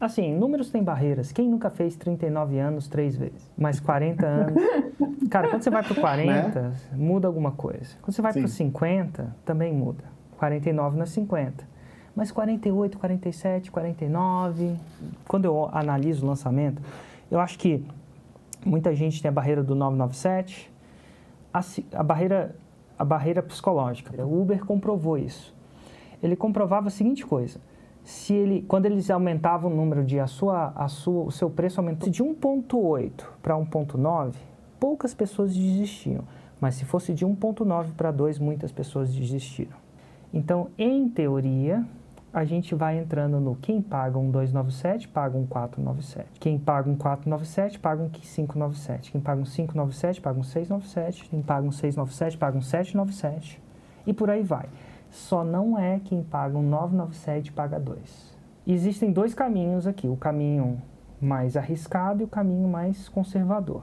Assim, números têm barreiras. Quem nunca fez 39 anos três vezes? Mais 40 anos. Cara, quando você vai para 40, né? muda alguma coisa. Quando você vai para 50, também muda. 49 não é 50. Mas 48, 47, 49. Quando eu analiso o lançamento, eu acho que muita gente tem a barreira do 997, a, a barreira, a barreira psicológica. O Uber comprovou isso. Ele comprovava a seguinte coisa se ele, quando eles aumentavam o número de a sua, a sua, o seu preço aumentou de 1.8 para 1.9, poucas pessoas desistiam. Mas se fosse de 1.9 para 2, muitas pessoas desistiram. Então, em teoria, a gente vai entrando no quem paga um 297, paga um 497. Quem paga um 497, paga um 597. Quem paga um 597, paga um 697. Quem paga um 697, paga um 797. E por aí vai só não é quem paga um 997 paga 2. Existem dois caminhos aqui, o caminho mais arriscado e o caminho mais conservador.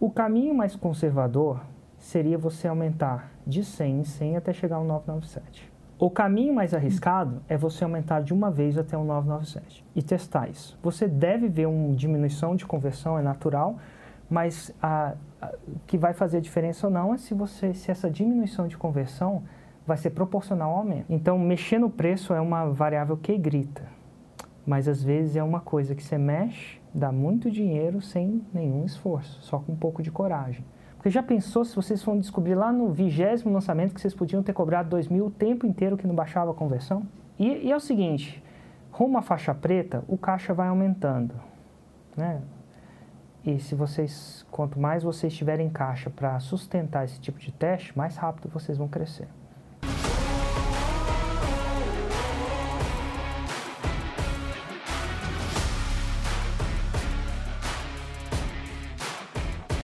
O caminho mais conservador seria você aumentar de 100 em 100 até chegar ao 997. O caminho mais arriscado é você aumentar de uma vez até o 997 e testar isso. Você deve ver uma diminuição de conversão, é natural, mas a, a, o que vai fazer diferença ou não é se, você, se essa diminuição de conversão vai ser proporcional ao aumento. Então, mexer no preço é uma variável que grita, mas às vezes é uma coisa que você mexe, dá muito dinheiro sem nenhum esforço, só com um pouco de coragem. Porque já pensou se vocês foram descobrir lá no vigésimo lançamento que vocês podiam ter cobrado dois mil o tempo inteiro que não baixava a conversão? E, e é o seguinte, rumo à faixa preta, o caixa vai aumentando, né? E se vocês, quanto mais vocês tiverem caixa para sustentar esse tipo de teste, mais rápido vocês vão crescer.